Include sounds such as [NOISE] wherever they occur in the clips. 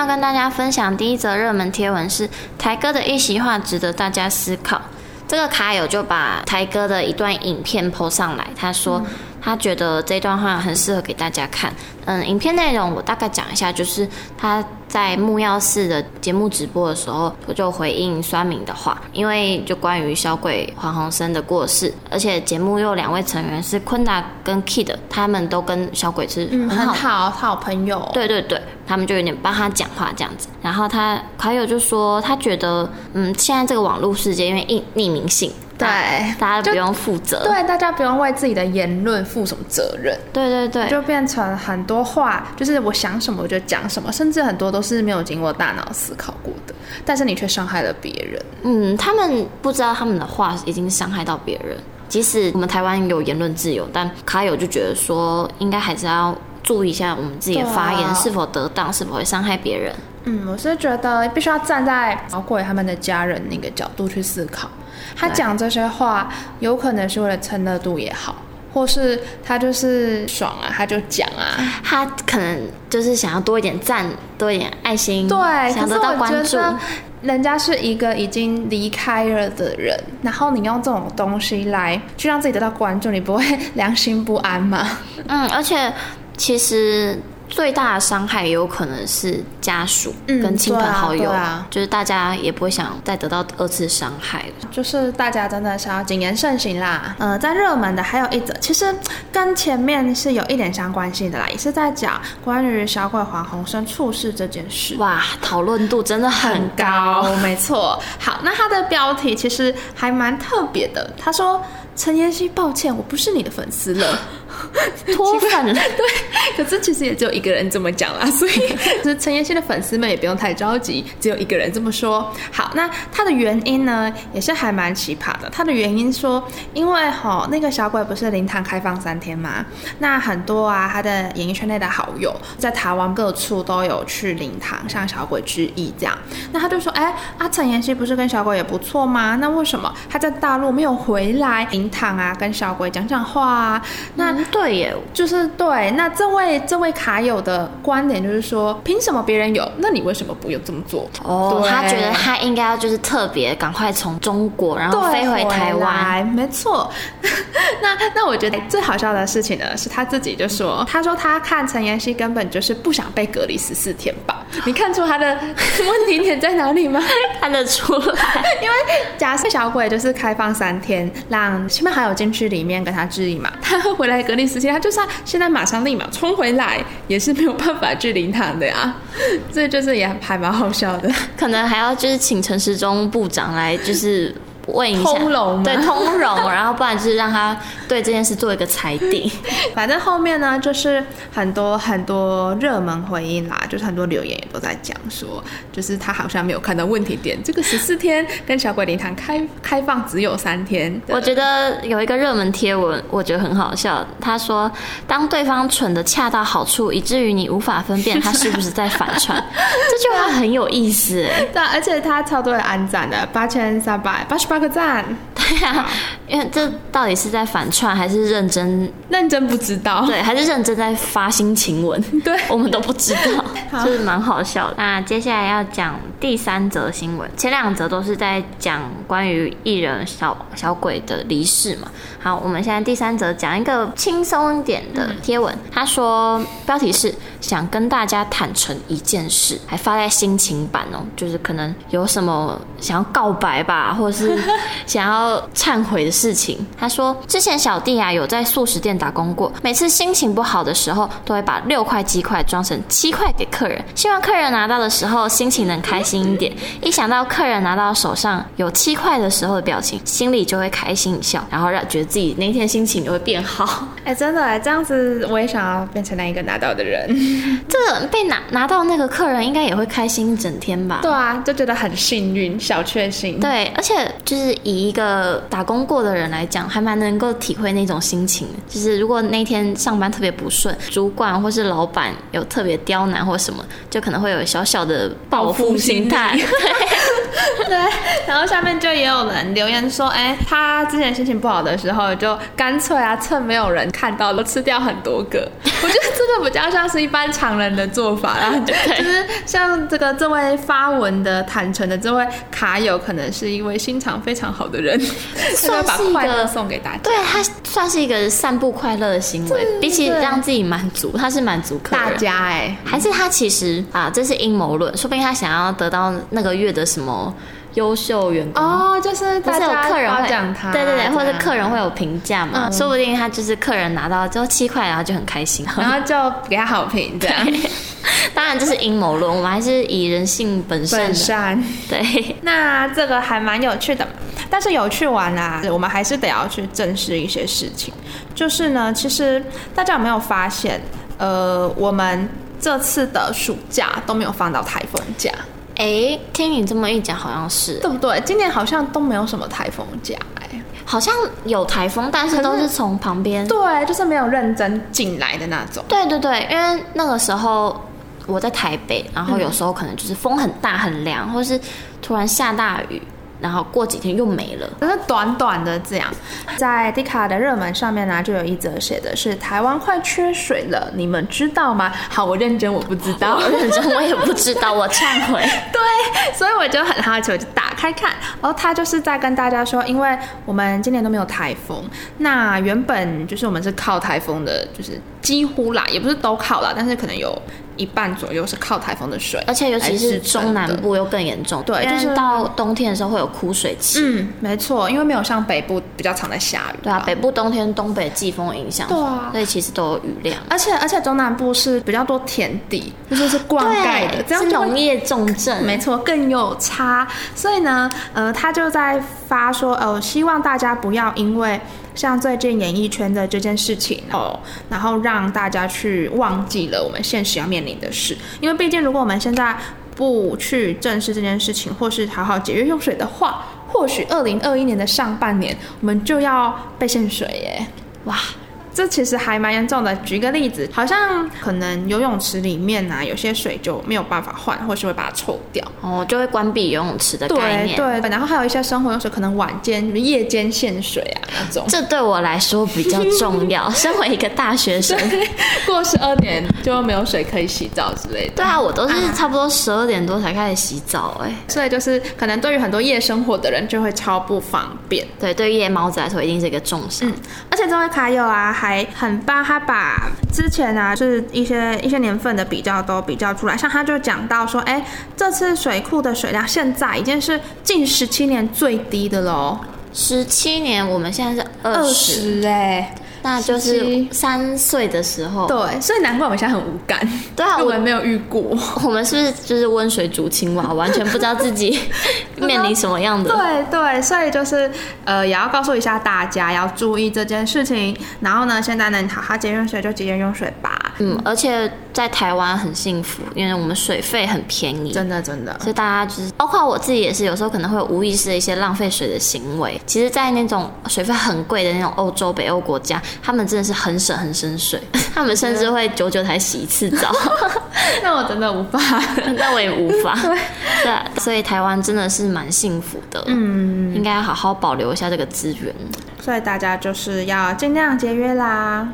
要跟大家分享第一则热门贴文是台哥的一席话值得大家思考。这个卡友就把台哥的一段影片 po 上来，他说他觉得这段话很适合给大家看。嗯，影片内容我大概讲一下，就是他在木曜四的节目直播的时候，我就回应酸民的话，因为就关于小鬼黄鸿升的过世，而且节目又两位成员是坤达跟 Kid，他们都跟小鬼是很好、嗯、很好好朋友。对对对，他们就有点帮他讲话这样子。然后他还有就说，他觉得嗯，现在这个网络世界因为匿匿名性。对，大家不用负责。对，大家不用为自己的言论负什么责任。对对对，就变成很多话，就是我想什么我就讲什么，甚至很多都是没有经过大脑思考过的，但是你却伤害了别人。嗯，他们不知道他们的话已经伤害到别人。即使我们台湾有言论自由，但卡友就觉得说，应该还是要注意一下我们自己的发言是否得当，是否会伤害别人。嗯，我是觉得必须要站在小鬼他们的家人那个角度去思考。他讲这些话，有可能是为了蹭热度也好，或是他就是爽啊，他就讲啊，他可能就是想要多一点赞，多一点爱心，对，想得到关注。人家是一个已经离开了的人，然后你用这种东西来去让自己得到关注，你不会 [LAUGHS] 良心不安吗？嗯，而且其实。最大的伤害也有可能是家属跟亲朋好友，嗯啊啊、就是大家也不会想再得到二次伤害。就是大家真的是要谨言慎行啦。呃，在热门的还有一则，其实跟前面是有一点相关性的啦，也是在讲关于小鬼黄鸿生猝逝这件事。哇，讨论度真的很高，很高没错。好，那它的标题其实还蛮特别的，他说。陈妍希，抱歉，我不是你的粉丝了，[LAUGHS] 脱粉了。[LAUGHS] 对，可是其实也只有一个人这么讲啦，所以其 [LAUGHS] 实陈妍希的粉丝们也不用太着急，只有一个人这么说。好，那他的原因呢，也是还蛮奇葩的。他的原因说，因为哈那个小鬼不是灵堂开放三天吗？那很多啊，他的演艺圈内的好友在台湾各处都有去灵堂向小鬼致意，这样。那他就说，哎，啊陈妍希不是跟小鬼也不错吗？那为什么他在大陆没有回来？灵堂啊，跟小鬼讲讲话啊，那、嗯、对耶，就是对。那这位这位卡友的观点就是说，凭什么别人有，那你为什么不用这么做？哦，他觉得他应该要就是特别赶快从中国然后飞回台湾，没错。[LAUGHS] 那那我觉得最好笑的事情呢，是他自己就说，他说他看陈妍希根本就是不想被隔离十四天吧？[LAUGHS] 你看出他的问题点在哪里吗？[LAUGHS] 看得出来，因为假设小鬼就是开放三天，让亲朋好友进去里面跟他质疑嘛，他会回来隔离时期，他就算现在马上立马冲回来，也是没有办法去灵堂的呀。[LAUGHS] 这就是也还蛮好笑的，可能还要就是请陈时中部长来就是。问一下，通融对通融，[LAUGHS] 然后不然就是让他对这件事做一个裁定。[LAUGHS] 反正后面呢，就是很多很多热门回应啦，就是很多留言也都在讲说，就是他好像没有看到问题点。这个十四天跟小鬼灵堂开开放只有三天。我觉得有一个热门贴文，我觉得很好笑。他说，当对方蠢的恰到好处，以至于你无法分辨他是不是在反串。[LAUGHS] 这句话很有意思，对，而且他超多人安赞的，八千三百八十八个赞，对呀、啊，因为这到底是在反串还是认真？认真不知道，对，还是认真在发心情文？[LAUGHS] 对，我们都不知道，[LAUGHS] 就是蛮好笑的。那接下来要讲第三则新闻，前两则都是在讲关于艺人小小鬼的离世嘛。好，我们现在第三则讲一个轻松一点的贴文，他说标题是想跟大家坦诚一件事，还发在心情版哦，就是可能有什么想要告白吧，或者是。[LAUGHS] 想要忏悔的事情，他说之前小弟啊有在素食店打工过，每次心情不好的时候，都会把六块鸡块装成七块给客人，希望客人拿到的时候心情能开心一点。一想到客人拿到手上有七块的时候的表情，心里就会开心一笑，然后让觉得自己那天心情就会变好。哎，真的哎，这样子我也想要变成那一个拿到的人。这个被拿拿到那个客人应该也会开心一整天吧？对啊，就觉得很幸运，小确幸。对，而且就是。以一个打工过的人来讲，还蛮能够体会那种心情。就是如果那天上班特别不顺，主管或是老板有特别刁难或什么，就可能会有小小的报复心态。[LAUGHS] 对，然后下面就也有人留言说，哎，他之前心情不好的时候，就干脆啊，趁没有人看到都吃掉很多个。[LAUGHS] 我觉得这个比较像是一般常人的做法啦，[LAUGHS] 就是像这个这位发文的坦诚的这位卡友，可能是因为心肠非常好的人，[LAUGHS] 算是一个把快乐送给大家。对，他算是一个散布快乐的行为，比起让自己满足，他是满足客人。大家哎，还是他其实啊，这是阴谋论，说不定他想要得到那个月的什么。优秀员工哦，就是大家有客人会讲他，对对对，或者客人会有评价嘛，嗯、说不定他就是客人拿到之后七块，然后就很开心，[LAUGHS] 然后就给他好评这样。[LAUGHS] 当然这是阴谋论，我们还是以人性本善。本善对，[LAUGHS] 那这个还蛮有趣的，但是有趣完啊，我们还是得要去正视一些事情。就是呢，其实大家有没有发现，呃，我们这次的暑假都没有放到台风假。哎，听你这么一讲，好像是对不对？今年好像都没有什么台风假，哎，好像有台风，但是都是从旁边，对，就是没有认真进来的那种。对对对，因为那个时候我在台北，然后有时候可能就是风很大很凉，或是突然下大雨。然后过几天又没了，可是短短的这样，在 D 卡的热门上面呢，就有一则写的是台湾快缺水了，你们知道吗？好，我认真，我不知道，[LAUGHS] 我认真，我也不知道，我忏悔。[LAUGHS] 对，所以我就很好奇，我就打开看，然后他就是在跟大家说，因为我们今年都没有台风，那原本就是我们是靠台风的，就是几乎啦，也不是都靠啦，但是可能有。一半左右是靠台风的水，而且尤其是中南部又更严重。对，就是到冬天的时候会有枯水期。嗯，没错，因为没有像北部比较常在下雨。对啊，北部冬天东北季风影响，对啊，所以其实都有雨量。而且而且中南部是比较多田地，就是是灌溉的，这样是农业重镇。没错，更有差。所以呢，呃，他就在发说，呃，希望大家不要因为。像最近演艺圈的这件事情哦，然后让大家去忘记了我们现实要面临的事，因为毕竟如果我们现在不去正视这件事情，或是好好节约用水的话，或许二零二一年的上半年我们就要被限水耶！哇。这其实还蛮严重的。举个例子，好像可能游泳池里面啊，有些水就没有办法换，或是会把它抽掉，哦，就会关闭游泳池的概念。对对，然后还有一些生活用水，可能晚间、夜间限水啊那种。这对我来说比较重要。[LAUGHS] 身为一个大学生，过十二点就没有水可以洗澡之类的。对啊，我都是差不多十二点多才开始洗澡，哎，所以就是可能对于很多夜生活的人就会超不方便。对，对于夜猫子来说一定是一个重伤。嗯，而且这位卡友啊。还很棒，他把之前啊，就是一些一些年份的比较都比较出来，像他就讲到说，哎，这次水库的水量现在已经是近十七年最低的喽。十七年，我们现在是二十哎。那就是三岁的时候，对，所以难怪我们现在很无感。对啊，我们没有遇过。我们是不是就是温水煮青蛙，完全不知道自己 [LAUGHS] 面临什么样的？对对，所以就是呃，也要告诉一下大家要注意这件事情。然后呢，现在能好好节约用水就节约用水吧。嗯，而且在台湾很幸福，因为我们水费很便宜，真的真的。所以大家就是，包括我自己也是，有时候可能会有无意识的一些浪费水的行为。其实，在那种水费很贵的那种欧洲、北欧国家，他们真的是很省很省水，[LAUGHS] 他们甚至会久久才洗一次澡。[LAUGHS] 那我真的无法，[LAUGHS] 那我也无法。对，所以台湾真的是蛮幸福的，嗯，应该要好好保留一下这个资源。所以大家就是要尽量节约啦。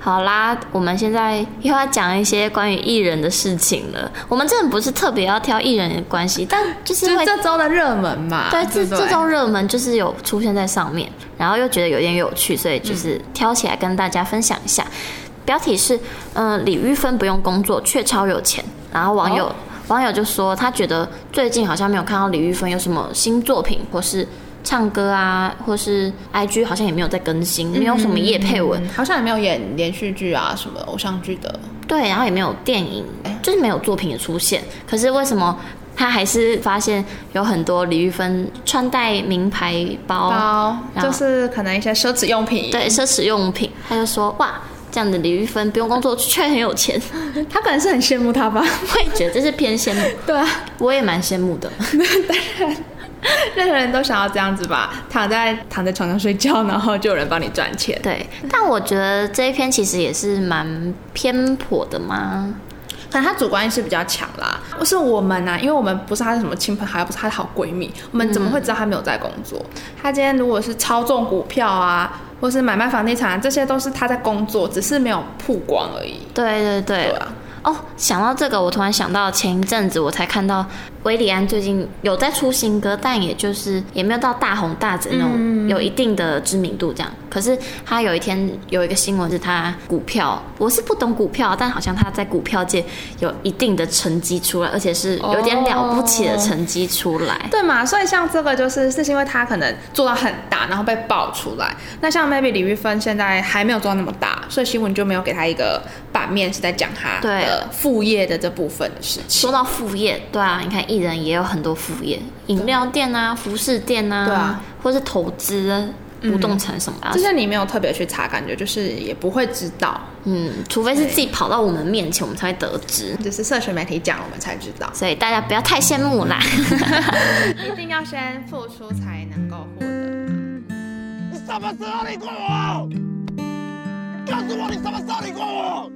好啦，我们现在又要讲一些关于艺人的事情了。我们真的不是特别要挑艺人的关系，但就是会就这周的热门嘛。对，这这周热门就是有出现在上面，然后又觉得有点有趣，所以就是挑起来跟大家分享一下。嗯、标题是：嗯、呃，李玉芬不用工作却超有钱。然后网友、哦、网友就说，他觉得最近好像没有看到李玉芬有什么新作品，或是。唱歌啊，或是 IG 好像也没有在更新，没有什么叶配文，好像也没有演连续剧啊，什么偶像剧的。对，然后也没有电影，就是没有作品的出现。可是为什么他还是发现有很多李玉芬穿戴名牌包，包就是可能一些奢侈用品。对，奢侈用品，他就说哇，这样的李玉芬不用工作却很有钱，[LAUGHS] 他可能是很羡慕他吧？[LAUGHS] 我也觉得这是偏羡慕。[LAUGHS] 对啊，我也蛮羡慕的。当然。[LAUGHS] 任何人都想要这样子吧，躺在躺在床上睡觉，然后就有人帮你赚钱。对，但我觉得这一篇其实也是蛮偏颇的嘛。可能他主观意识比较强啦。不是我们呐、啊，因为我们不是他的什么亲朋好友，不是他的好闺蜜，我们怎么会知道他没有在工作？嗯、他今天如果是操纵股票啊，或是买卖房地产，这些都是他在工作，只是没有曝光而已。对对对。哦，想到这个，我突然想到前一阵子我才看到韦礼安最近有在出新歌，但也就是也没有到大红大紫那种，有一定的知名度这样。可是他有一天有一个新闻是他股票，我是不懂股票，但好像他在股票界有一定的成绩出来，而且是有点了不起的成绩出来。对嘛？所以像这个就是是因为他可能做到很大，然后被爆出来。那像 maybe 李玉芬现在还没有做到那么大，所以新闻就没有给他一个版面是在讲他的。副业的这部分的事情，说到副业，对啊，你看艺人也有很多副业，饮料店啊、服饰店啊，对啊，或是投资不动产什么的，这些你没有特别去查，感觉就是也不会知道，嗯，除非是自己跑到我们面前，我们才会得知，就是社群媒体讲，我们才知道，所以大家不要太羡慕啦，[LAUGHS] 一定要先付出才能够获得。你什么时候离过我？告诉我你什么时候理过我？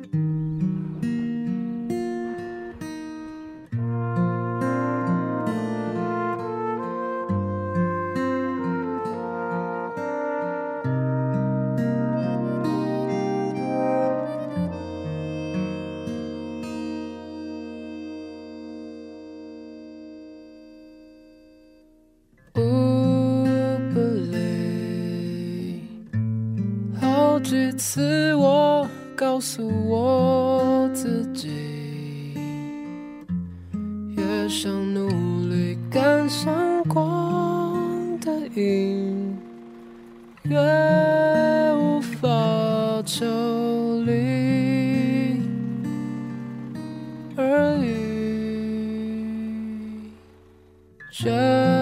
告诉我自己，越想努力赶上光的影，越无法抽离而已。这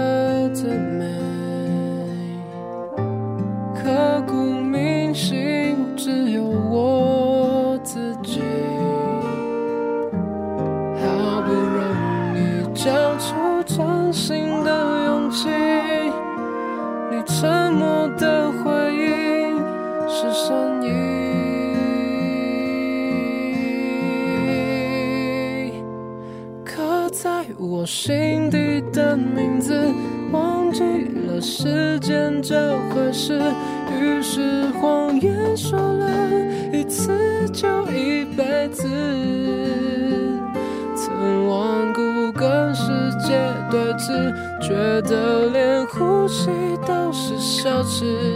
觉得连呼吸都是奢侈。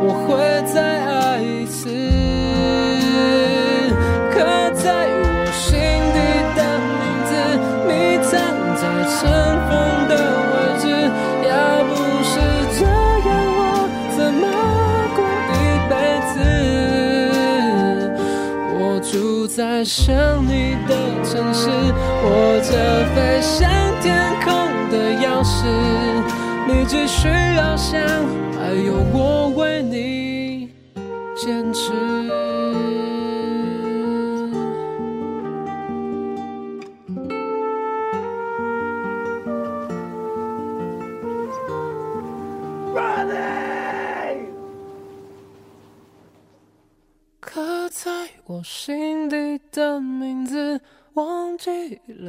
我会再爱一次，刻在我心底的名字，你站在尘封的位置，要不是这样，我怎么过一辈子？我住在想你的城市，握着飞向天空的钥匙，你只需要想，还有我。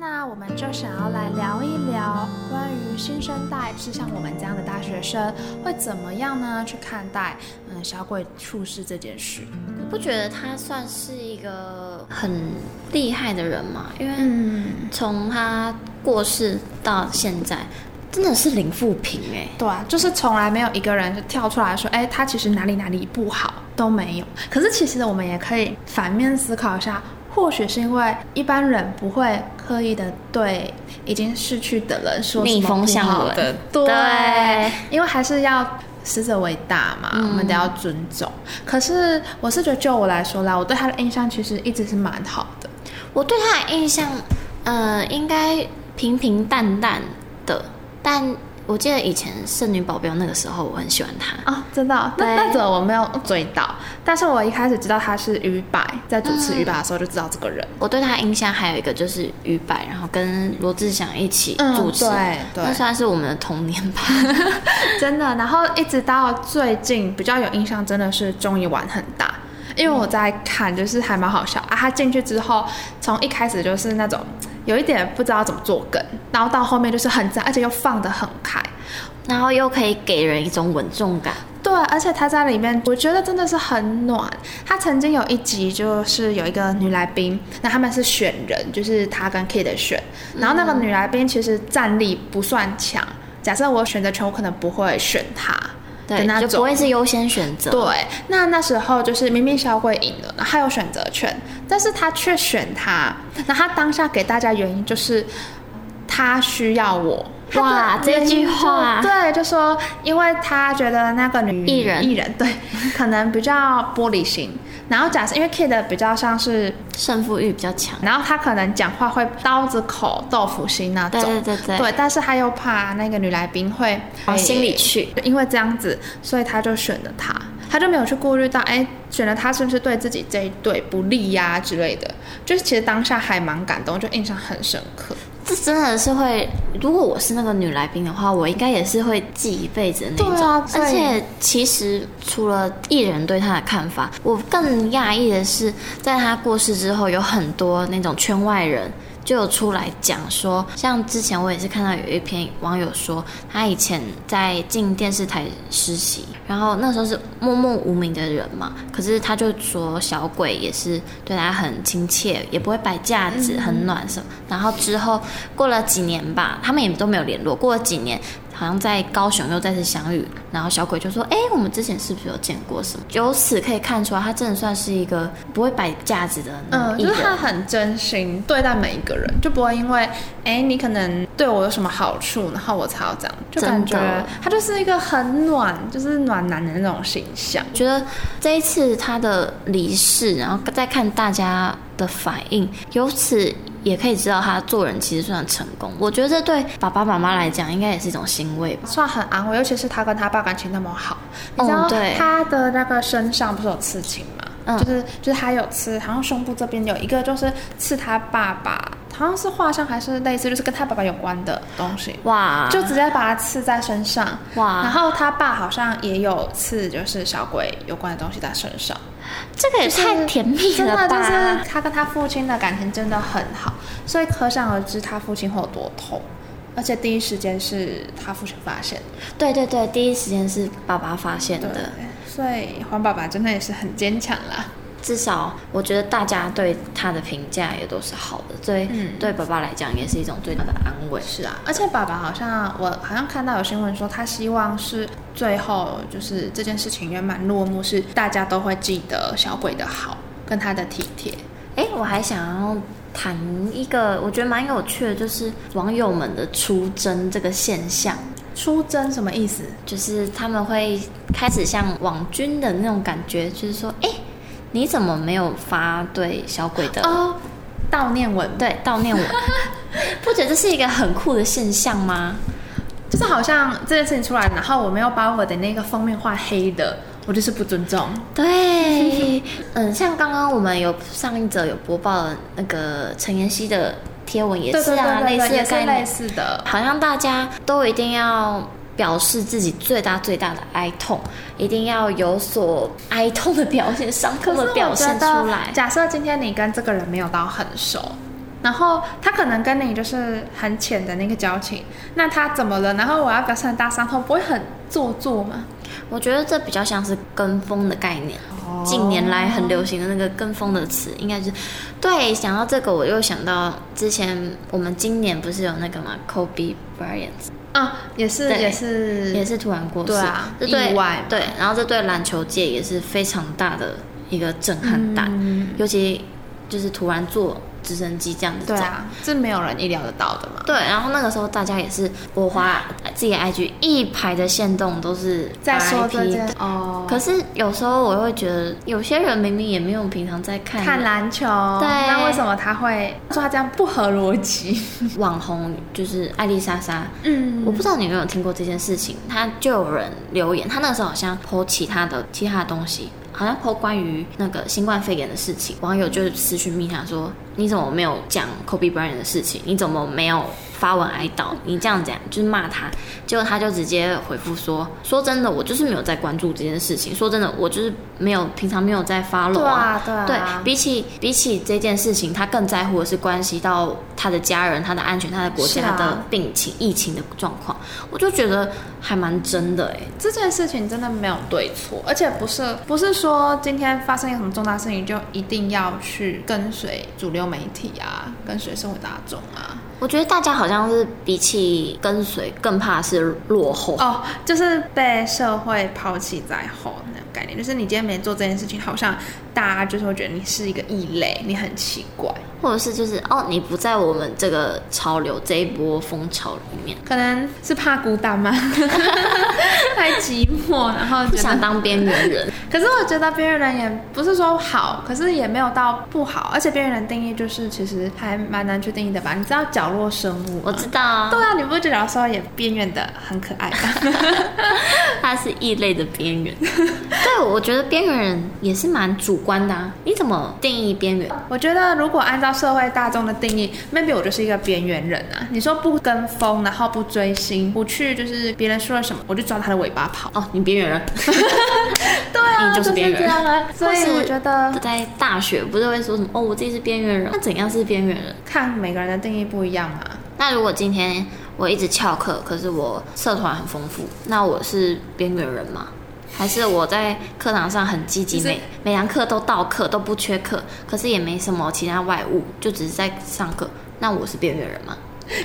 今天呢，我们就想要来聊一聊关于新生代，是像我们这样的大学生，会怎么样呢？去看待嗯小鬼出事这件事？你不觉得他算是一个很厉害的人吗？因为从他过世到现在。真的是零负评哎，对啊，就是从来没有一个人就跳出来说，哎，他其实哪里哪里不好都没有。可是其实我们也可以反面思考一下，或许是因为一般人不会刻意的对已经逝去的人说什么不好的，对，对，因为还是要死者为大嘛，嗯、我们得要尊重。可是我是觉得，就我来说啦，我对他的印象其实一直是蛮好的。我对他的印象，呃，应该平平淡淡的。但我记得以前《圣女保镖》那个时候，我很喜欢他啊、哦，真的、哦。那那则我没有追到，但是我一开始知道他是于白，在主持于白的时候就知道这个人。我对他印象还有一个就是于白，然后跟罗志祥一起主持，嗯、对，对，那算是我们的童年吧，[LAUGHS] 真的。然后一直到最近比较有印象，真的是综艺玩很大。因为我在看，就是还蛮好笑啊。他进去之后，从一开始就是那种有一点不知道怎么做梗，然后到后面就是很赞，而且又放得很开，然后又可以给人一种稳重感。对，而且他在里面，我觉得真的是很暖。他曾经有一集就是有一个女来宾，那他们是选人，就是他跟 Kid 选，然后那个女来宾其实战力不算强。假设我选择权，我可能不会选他。对，就不会是优先选择。对，那那时候就是明明小鬼赢了，他有选择权，但是他却选他。那他当下给大家原因就是他需要我。哇，这句话，对，就说因为他觉得那个女艺人，艺人对，可能比较玻璃心。然后假设因为 Kid 比较像是胜负欲比较强，然后他可能讲话会刀子口豆腐心那种，对对对对，对，但是他又怕那个女来宾会往心里去，因为这样子，所以他就选了他，他就没有去顾虑到，哎，选了他是不是对自己这一对不利呀、啊、之类的，就是其实当下还蛮感动，就印象很深刻。这真的是会，如果我是那个女来宾的话，我应该也是会记一辈子的那种。对啊，而且其实除了艺人对他的看法，我更讶异的是，在他过世之后，有很多那种圈外人。就有出来讲说，像之前我也是看到有一篇网友说，他以前在进电视台实习，然后那时候是默默无名的人嘛，可是他就说小鬼也是对他很亲切，也不会摆架子，很暖什么。然后之后过了几年吧，他们也都没有联络。过了几年。好像在高雄又再次相遇，然后小鬼就说：“哎，我们之前是不是有见过什么？”由此可以看出来，他真的算是一个不会摆架子的人。嗯，就是他很真心对待每一个人，就不会因为哎你可能对我有什么好处，然后我才要这样，就感觉他就是一个很暖，就是暖男的那种形象。觉得这一次他的离世，然后再看大家的反应，由此。也可以知道他做人其实算成功，我觉得这对爸爸妈妈来讲应该也是一种欣慰吧，算很安慰。尤其是他跟他爸感情那么好，你知道他的那个身上不是有刺青吗？嗯，就是就是他有刺，然后胸部这边有一个就是刺他爸爸，好像是画像还是类似，就是跟他爸爸有关的东西。哇，就直接把它刺在身上。哇，然后他爸好像也有刺，就是小鬼有关的东西在身上。这个也太甜蜜了吧！真的就是他跟他父亲的感情真的很好，所以可想而知他父亲会有多痛。而且第一时间是他父亲发现。对对对，第一时间是爸爸发现的。所以黄爸爸真的也是很坚强啦。至少我觉得大家对他的评价也都是好的，所以对爸爸来讲也是一种最大的安慰。是啊，而且爸爸好像我好像看到有新闻说，他希望是最后就是这件事情圆满落幕，是大家都会记得小鬼的好跟他的体贴。哎，我还想要谈一个我觉得蛮有趣的，就是网友们的出征这个现象。出征什么意思？就是他们会开始像网军的那种感觉，就是说，哎。你怎么没有发对小鬼的哦悼念文？对，悼念文，[LAUGHS] 不觉得这是一个很酷的现象吗？就是好像这件事情出来，然后我没有把我的那个封面画黑的，我就是不尊重。对，[LAUGHS] 嗯，像刚刚我们有上一则有播报的那个陈妍希的贴文也是啊，类似的概念，类似的，好像大家都一定要。表示自己最大最大的哀痛，一定要有所哀痛的表现，伤痛的表现出来。假设今天你跟这个人没有到很熟，然后他可能跟你就是很浅的那个交情，那他怎么了？然后我要表示很大伤痛，不会很做作吗？我觉得这比较像是跟风的概念。哦、近年来很流行的那个跟风的词，应该是对。想到这个，我又想到之前我们今年不是有那个嘛，Kobe Bryant。啊，也是也是也是突然过世，对啊，这对意外对，然后这对篮球界也是非常大的一个震撼弹，嗯、尤其就是突然做。直升机这样子走，对啊，这没有人意料得到的嘛。对，然后那个时候大家也是，我花自己的 IG 一排的线动都是在说这件哦。可是有时候我会觉得，有些人明明也没有平常在看看篮球，对，那为什么他会说他这样不合逻辑？网红就是艾丽莎莎，嗯，我不知道你有没有听过这件事情，他就有人留言，他那个时候好像 po 其他的其他的东西。好像抛关于那个新冠肺炎的事情，网友就是私讯密他说：“你怎么没有讲 Kobe Bryant 的事情？你怎么没有？”发文哀悼，你这样讲就是骂他，结果他就直接回复说：“说真的，我就是没有在关注这件事情。说真的，我就是没有平常没有在 follow 啊。对啊，对啊，对，比起比起这件事情，他更在乎的是关系到他的家人、他的安全、他的国家的病情、疫情的状况。我就觉得还蛮真的哎，这件事情真的没有对错，而且不是不是说今天发生一个什么重大事情就一定要去跟随主流媒体啊，跟随社会大众啊。”我觉得大家好像是比起跟随，更怕是落后哦，就是被社会抛弃在后那种概念。就是你今天没做这件事情，好像大家就是会觉得你是一个异类，你很奇怪，或者是就是哦，你不在我们这个潮流这一波风潮里面，可能是怕孤单吗？[LAUGHS] 太寂寞，然后不想当边缘人。可是我觉得边缘人也不是说好，可是也没有到不好。而且边缘人定义就是其实还蛮难去定义的吧？你知道角落生物，我知道啊。对啊，你不觉得说也边缘的很可爱吗？[LAUGHS] [LAUGHS] 他是异类的边缘。对，我觉得边缘人也是蛮主观的啊。你怎么定义边缘？我觉得如果按照社会大众的定义，maybe 我就是一个边缘人啊。你说不跟风，然后不追星，不去就是别人说了什么，我就抓他的尾巴跑。哦，你边缘人。[LAUGHS] 对啊，你就是边缘人。啊、所以我觉得在大学不是会说什么哦，我自己是边缘人。那怎样是边缘人？看每个人的定义不一样。那如果今天我一直翘课，可是我社团很丰富，那我是边缘人吗？还是我在课堂上很积极，每每堂课都到课，都不缺课，可是也没什么其他外物，就只是在上课，那我是边缘人吗？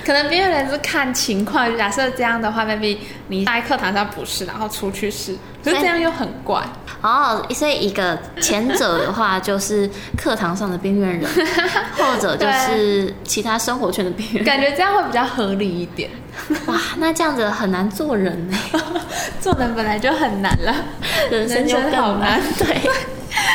可能边缘人是看情况，假设这样的话，maybe 你在课堂上不是，然后出去是，可是这样又很怪。哦，所以一个前者的话就是课堂上的边缘人，[LAUGHS] 后者就是其他生活圈的边缘人。感觉这样会比较合理一点。哇，那这样子很难做人呢？[LAUGHS] 做人本来就很难了，人生就好难。对，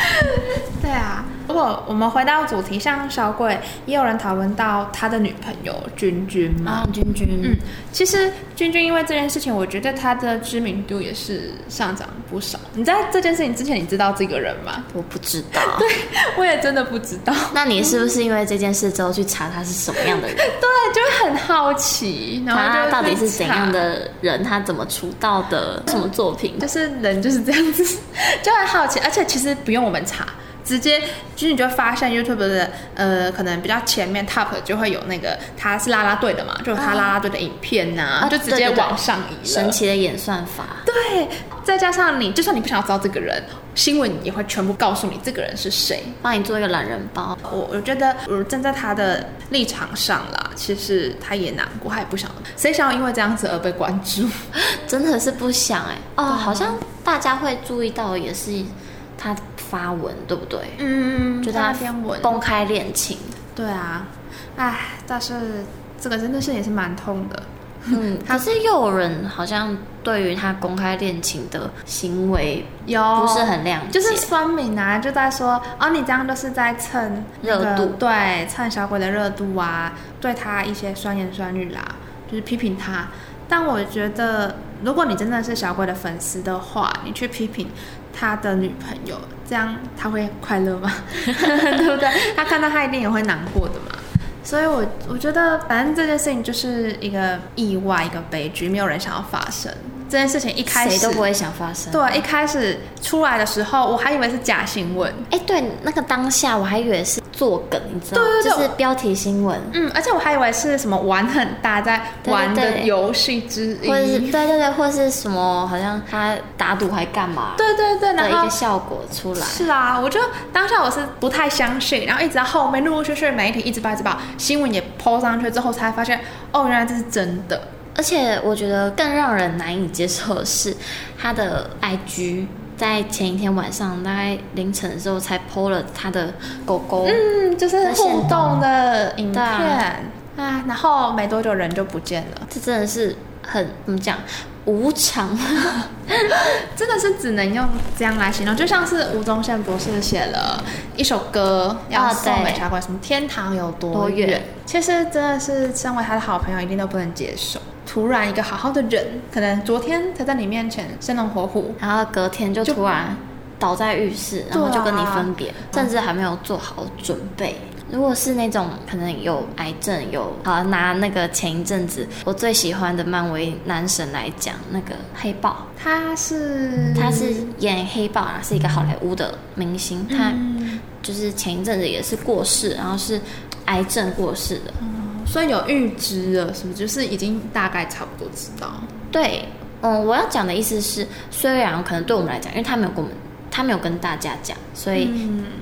[LAUGHS] 对啊。如果我们回到主题，像小鬼，也有人讨论到他的女朋友君君嘛？啊，君君，嗯，其实君君因为这件事情，我觉得他的知名度也是上涨不少。你在这件事情之前，你知道这个人吗？我不知道，[LAUGHS] 对，我也真的不知道。那你是不是因为这件事之后去查他是什么样的人？[LAUGHS] 对，就很好奇，然后他到底是怎样的人？他怎么出道的？什么作品？就是人就是这样子，[LAUGHS] 就很好奇。而且其实不用我们查。直接就是你就会发现 YouTube 的呃，可能比较前面 Top 就会有那个他是啦啦队的嘛，就有他啦啦队的影片呐、啊，啊、就直接往上移了。神奇的演算法。对，再加上你，就算你不想要知道这个人，新闻也会全部告诉你这个人是谁，帮你做一个懒人包。我我觉得，我站在他的立场上啦，其实他也难过，他也不想，谁想要因为这样子而被关注？真的是不想哎、欸。哦，好像大家会注意到也是。他发文对不对？嗯，就他篇文公开恋情。对啊，哎，但是这个真的是也是蛮痛的。嗯，[LAUGHS] 可是又有人好像对于他公开恋情的行为有不是很谅解，就是酸敏啊，就在说哦，你这样都是在蹭热度，对，蹭小鬼的热度啊，对他一些酸言酸语啦，就是批评他。但我觉得，如果你真的是小鬼的粉丝的话，你去批评。他的女朋友，这样他会快乐吗？[LAUGHS] 对不对？他看到他一定也会难过的嘛。所以我，我我觉得，反正这件事情就是一个意外，一个悲剧，没有人想要发生。这件事情一开始谁都不会想发生。对，一开始出来的时候，我还以为是假新闻。哎，对，那个当下我还以为是作梗，你知道吗？对对对，就是标题新闻。嗯，而且我还以为是什么玩很大，在玩的游戏之一，或者是对对对，或是什么好像他打赌还干嘛？对对对，然后一个效果出来。是啊，我觉得当下我是不太相信，然后一直到后面陆陆续续媒体一直报一直报，新闻也 po 上去之后，才发现哦，原来这是真的。而且我觉得更让人难以接受的是，他的 IG 在前一天晚上大概凌晨的时候才 po 了他的狗狗，嗯，就是互动的影片。啊，啊，然后没多久人就不见了，这真的是很怎么讲无常，[LAUGHS] 真的是只能用这样来形容，就像是吴宗宪博士写了一首歌要送给小鬼，什么天堂有多远，其实真的是身为他的好朋友一定都不能接受。突然一个好好的人，可能昨天才在你面前生龙活虎，然后隔天就突然倒在浴室，然后就跟你分别，啊、甚至还没有做好准备。如果是那种可能有癌症，有好拿那个前一阵子我最喜欢的漫威男神来讲，那个黑豹，他是他是演黑豹啊，是一个好莱坞的明星，嗯、他就是前一阵子也是过世，然后是癌症过世的。嗯所以有预知了，是不是？就是已经大概差不多知道。对，嗯，我要讲的意思是，虽然可能对我们来讲，因为他没有跟我们，他没有跟大家讲，所以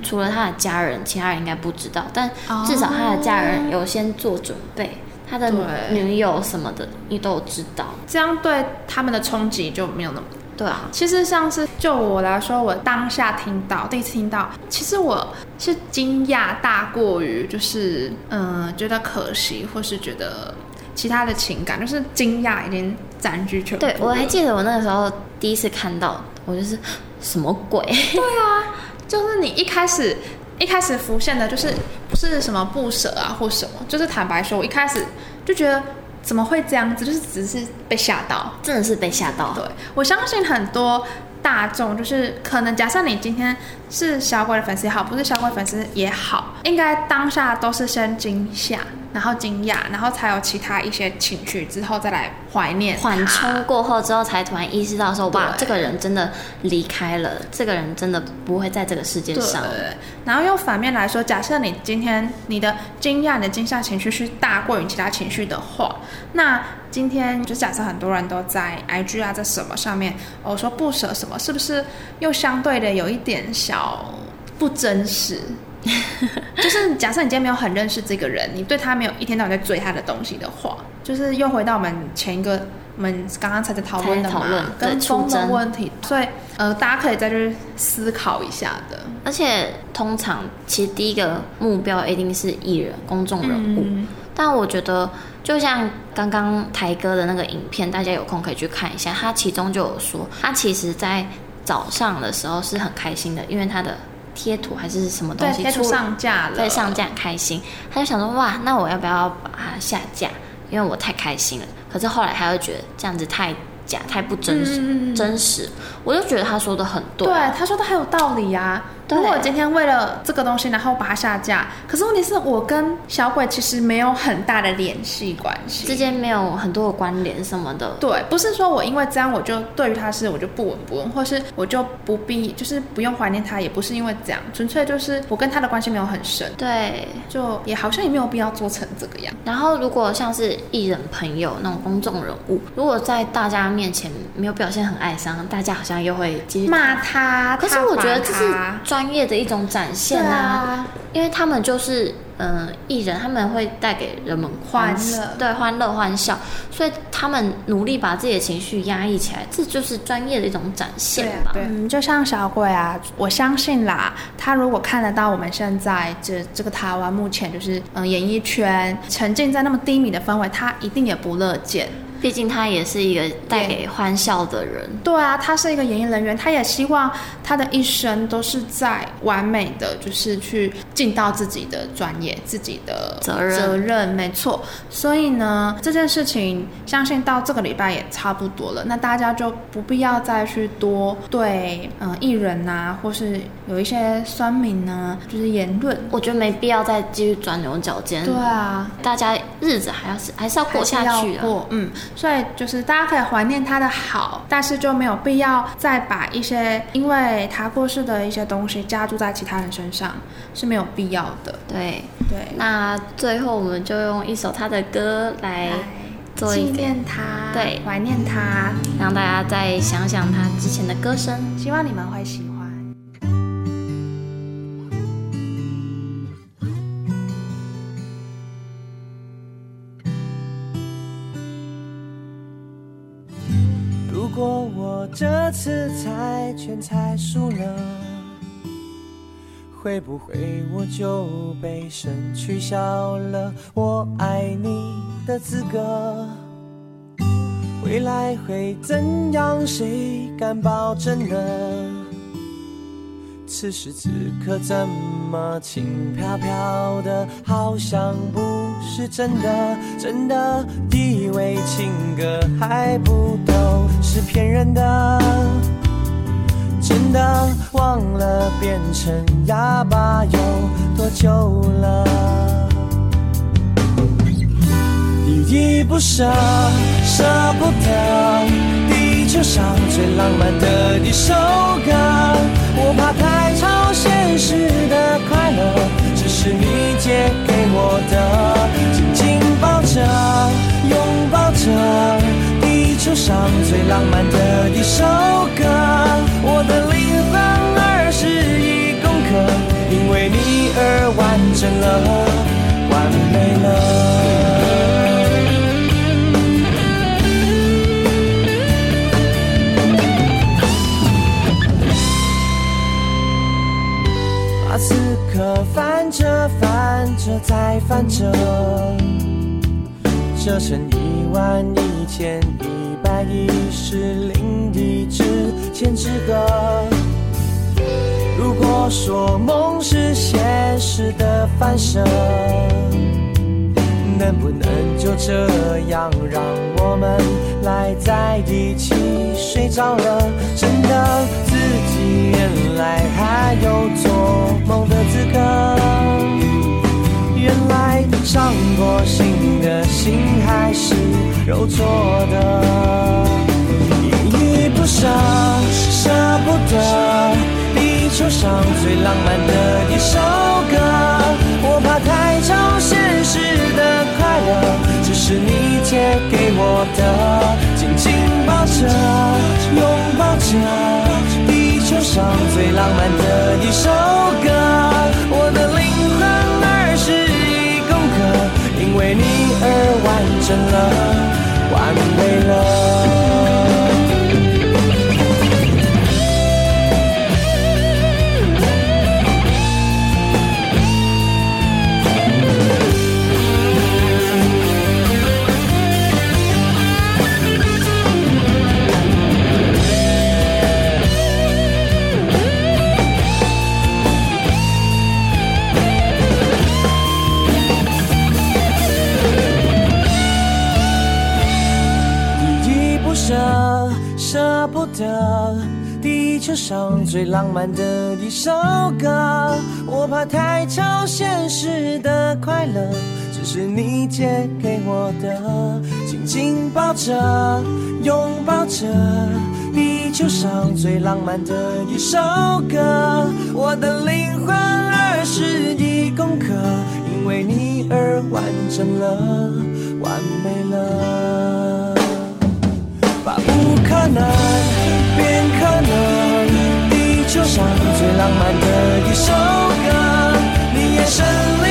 除了他的家人，其他人应该不知道。但至少他的家人有先做准备，他的女友什么的，你都有知道。这样对他们的冲击就没有那么。对啊，其实像是就我来说，我当下听到第一次听到，其实我是惊讶大过于就是嗯、呃、觉得可惜，或是觉得其他的情感，就是惊讶已经占据全部。对，我还记得我那个时候第一次看到，我就是什么鬼？对啊，就是你一开始一开始浮现的就是不是什么不舍啊或什么，就是坦白说，我一开始就觉得。怎么会这样子？就是只是被吓到，真的是被吓到。对，我相信很多大众，就是可能假设你今天是小鬼的粉丝也好，不是小鬼粉丝也好，应该当下都是先惊吓。然后惊讶，然后才有其他一些情绪，之后再来怀念。缓冲过后之后，才突然意识到说：“哇，这个人真的离开了，这个人真的不会在这个世界上。”对。然后用反面来说，假设你今天你的惊讶、你的惊吓情绪是大过于其他情绪的话，那今天就假设很多人都在 IG 啊，在什么上面，我说不舍什么，是不是又相对的有一点小不真实？[LAUGHS] 就是假设你今天没有很认识这个人，你对他没有一天到晚在追他的东西的话，就是又回到我们前一个我们刚刚才在讨论的嘛，跟风的问题，所以呃，大家可以再去思考一下的。而且通常其实第一个目标一定是艺人、公众人物，嗯、但我觉得就像刚刚台哥的那个影片，大家有空可以去看一下，他其中就有说，他其实在早上的时候是很开心的，因为他的。贴图还是什么东西？贴图上架了，对，上架很开心。他就想说，哇，那我要不要把它下架？因为我太开心了。可是后来他又觉得这样子太假，太不真实，嗯、真实。我就觉得他说的很对，对，他说的很有道理呀、啊。对如果今天为了这个东西，然后把它下架，可是问题是我跟小鬼其实没有很大的联系关系，之间没有很多的关联什么的。对，不是说我因为这样我就对于他是我就不闻不问，或是我就不必就是不用怀念他，也不是因为这样，纯粹就是我跟他的关系没有很深。对，就也好像也没有必要做成这个样。然后如果像是艺人朋友那种公众人物，如果在大家面前没有表现很爱伤，大家好像又会继续骂他。可是我觉得这是专业的一种展现啊，啊因为他们就是嗯艺人，他们会带给人们欢乐，对欢乐欢笑，所以他们努力把自己的情绪压抑起来，这就是专业的一种展现吧。对，嗯，就像小鬼啊，我相信啦，他如果看得到我们现在这这个台湾目前就是嗯演艺圈沉浸在那么低迷的氛围，他一定也不乐见。毕竟他也是一个带给欢笑的人。对啊，他是一个演艺人员，他也希望他的一生都是在完美的，就是去尽到自己的专业、自己的责任。责任没错。所以呢，这件事情相信到这个礼拜也差不多了，那大家就不必要再去多对嗯艺人啊，或是有一些酸民呢，就是言论，我觉得没必要再继续钻牛角尖。对啊，大家日子还要是还是要过下去的。过嗯。所以就是大家可以怀念他的好，但是就没有必要再把一些因为他过世的一些东西加注在其他人身上，是没有必要的。对。对，那最后我们就用一首他的歌来做一纪念他，对，怀念他，让大家再想想他之前的歌声，希望你们会喜欢。这次猜拳猜输了，会不会我就被神取消了我爱你的资格？未来会怎样？谁敢保证呢？此时此刻怎么轻飘飘的，好像不是真的，真的以为情歌还不都是骗人的，真的忘了变成哑巴有多久了，依依不舍，舍不得，地球上最浪漫的一首歌。我怕太超现实的快乐，只是你借给我的，紧紧抱着，拥抱着，球上最浪漫的一首歌。我的灵魂二十一公克，因为你而完整了，完美了。把此刻翻着翻着再翻着，折成一万一千一百一十零一支千纸鹤。如果说梦是现实的反射，能不能就这样让我们赖在一起睡着了？真的自己原来还有做梦的资格，原来伤过心的心还是肉做的，依依不舍，舍不得，地球上最浪漫的一首歌。我怕太超现实的快乐，只是你借给我的，紧紧抱着，拥抱着，地球上最浪漫的一首歌。我的灵魂二十一公克，因为你而完整了，完美了。上最浪漫的一首歌。我怕太超现实的快乐，只是你借给我的。紧紧抱着，拥抱着，地球上最浪漫的一首歌。我的灵魂二十一公克，因为你而完整了，完美了。把不可能变可能，上最浪漫的一首歌，你眼神里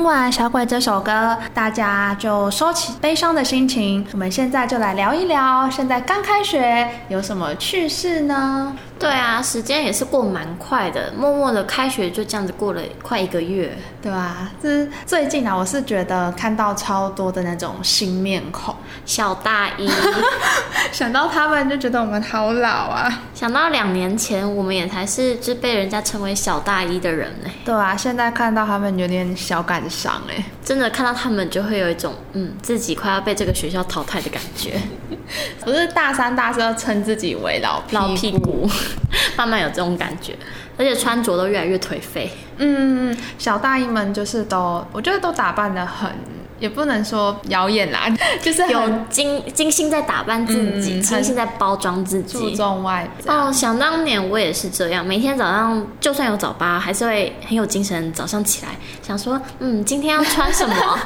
听完小鬼这首歌，大家就收起悲伤的心情。我们现在就来聊一聊，现在刚开学有什么趣事呢？对啊，时间也是过蛮快的，默默的开学就这样子过了快一个月，对啊，这最近啊，我是觉得看到超多的那种新面孔，小大一，[LAUGHS] 想到他们就觉得我们好老啊。想到两年前我们也才是就被人家称为小大一的人呢。对啊，现在看到他们有点小感伤哎，真的看到他们就会有一种嗯自己快要被这个学校淘汰的感觉。[LAUGHS] 不是大三、大四要称自己为老屁老屁股。[LAUGHS] 慢慢有这种感觉，而且穿着都越来越颓废。嗯，小大一们就是都，我觉得都打扮的很。也不能说妖艳啦，[LAUGHS] 就是有精精心在打扮自己，嗯、精心在包装自己，注重外表。哦，想当年我也是这样，每天早上就算有早八，还是会很有精神。早上起来想说，嗯，今天要穿什么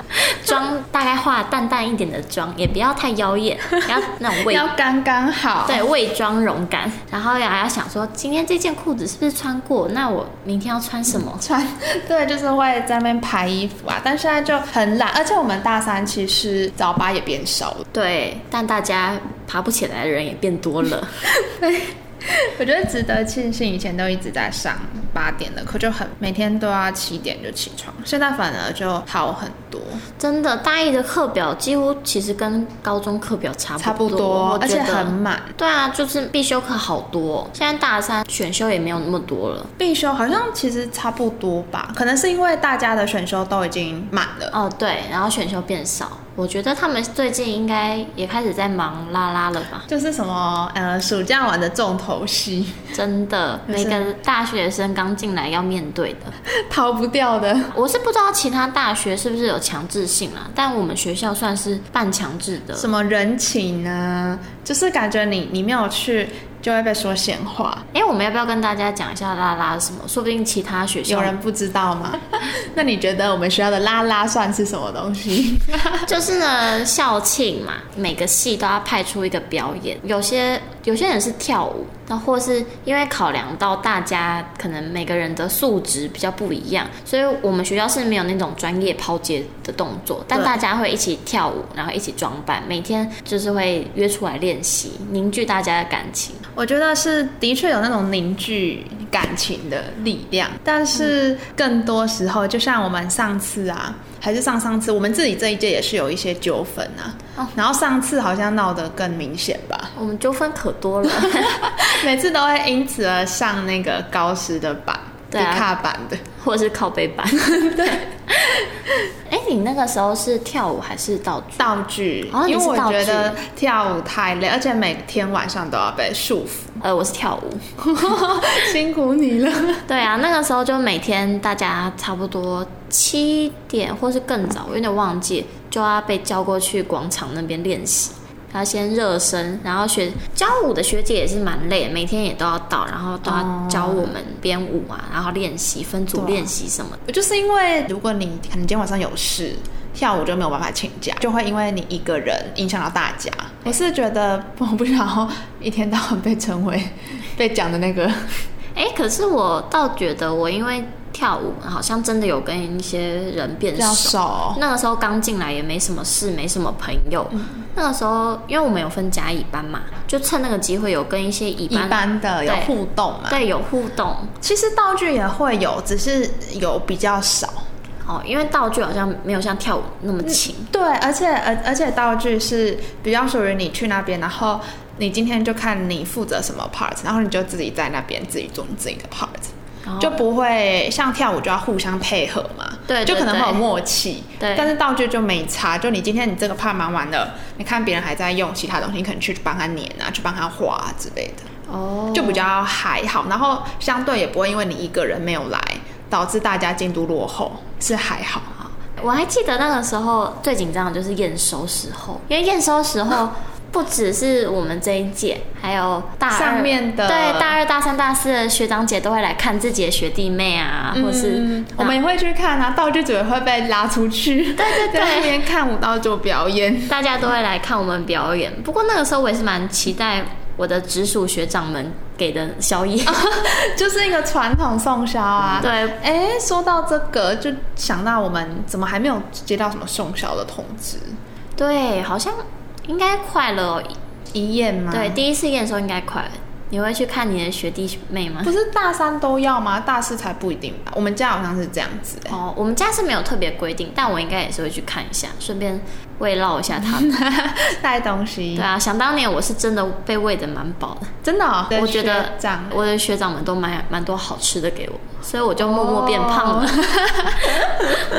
妆？[LAUGHS] 大概化淡淡一点的妆，也不要太妖艳，要那种 [LAUGHS] 味，要刚刚好，对，伪妆容感。然后还要想说，今天这件裤子是不是穿过？那我明天要穿什么？穿，对，就是会在那边排衣服啊。但现在就很懒，而且我。我们大三其实早八也变少了，对，但大家爬不起来的人也变多了。[LAUGHS] 对，我觉得值得庆幸，以前都一直在上八点的课，就很每天都要七点就起床，现在反而就好很多。真的，大一的课表几乎其实跟高中课表差不多，差不多，而且很满。对啊，就是必修课好多，现在大三选修也没有那么多了。必修好像其实差不多吧，可能是因为大家的选修都已经满了。哦，对，然后选修变少。我觉得他们最近应该也开始在忙拉拉了吧？就是什么呃，暑假玩的重头戏，真的，[LAUGHS] 每个大学生刚进来要面对的，[LAUGHS] 逃不掉的。我是不知道其他大学是不是有强制性啊，但我们学校算是半强制的。什么人情呢？就是感觉你你没有去。就会被说闲话。哎，我们要不要跟大家讲一下拉拉什么？说不定其他学校有人不知道吗？[LAUGHS] 那你觉得我们学校的拉拉算是什么东西？[LAUGHS] 就是呢，校庆嘛，每个系都要派出一个表演。有些有些人是跳舞，那或是因为考量到大家可能每个人的素质比较不一样，所以我们学校是没有那种专业抛接的动作，但大家会一起跳舞，然后一起装扮，每天就是会约出来练习，凝聚大家的感情。我觉得是的确有那种凝聚感情的力量，但是更多时候，就像我们上次啊，还是上上次，我们自己这一届也是有一些纠纷啊。哦，然后上次好像闹得更明显吧？我们纠纷可多了，[LAUGHS] 每次都会因此而上那个高师的版，对啊，卡版的，或者是靠背版，[LAUGHS] 对。[LAUGHS] 哎，你那个时候是跳舞还是道具？道具，哦，因为我觉得跳舞太累，而且每天晚上都要被束缚。呃，我是跳舞，[LAUGHS] 辛苦你了。[LAUGHS] 对啊，那个时候就每天大家差不多七点或是更早，我有点忘记，就要被叫过去广场那边练习。要先热身，然后学教舞的学姐也是蛮累，每天也都要到，然后都要教我们编舞嘛，然后练习分组练习什么的。就是因为如果你可能今天晚上有事，下午就没有办法请假，就会因为你一个人影响到大家。我是觉得我不想要一天到晚被称为 [LAUGHS] 被讲的那个哎，可是我倒觉得我因为跳舞，好像真的有跟一些人变熟。熟那个时候刚进来也没什么事，没什么朋友。嗯、那个时候，因为我们有分甲乙班嘛，就趁那个机会有跟一些乙班，的有互动嘛。对，有互动。其实道具也会有，只是有比较少。哦，因为道具好像没有像跳舞那么勤。嗯、对，而且而而且道具是比较属于你去那边，然后你今天就看你负责什么 part，然后你就自己在那边自己做你自己的 part，、哦、就不会像跳舞就要互相配合嘛。对，就可能会有默契。对，但是道具就没差，就你今天你这个 part 忙完了，你看别人还在用其他东西，你可能去帮他粘啊，去帮他画啊之类的。哦，就比较还好，然后相对也不会因为你一个人没有来。导致大家进度落后是还好啊，我还记得那个时候最紧张的就是验收时候，因为验收时候 [LAUGHS] 不只是我们这一届，还有大二上面的，对，大二、大三、大四的学长姐都会来看自己的学弟妹啊，嗯、或是我们也会去看啊，道具组也会被拉出去，对对 [LAUGHS] 对，在那边看舞蹈组表演，大家都会来看我们表演。不过那个时候我也是蛮期待。我的直属学长们给的宵夜 [LAUGHS] [LAUGHS] 就是一个传统送宵啊。对，哎，说到这个，就想到我们怎么还没有接到什么送宵的通知？对，好像应该快了，一验吗？对，第一次验的时候应该快了。你会去看你的学弟妹吗？不是大三都要吗？大四才不一定吧。我们家好像是这样子。哦，我们家是没有特别规定，但我应该也是会去看一下，顺便慰劳一下他们 [LAUGHS] 带东西。对啊，想当年我是真的被喂的蛮饱的，真的、哦。我觉得我的学长们都买蛮多好吃的给我，所以我就默默变胖了，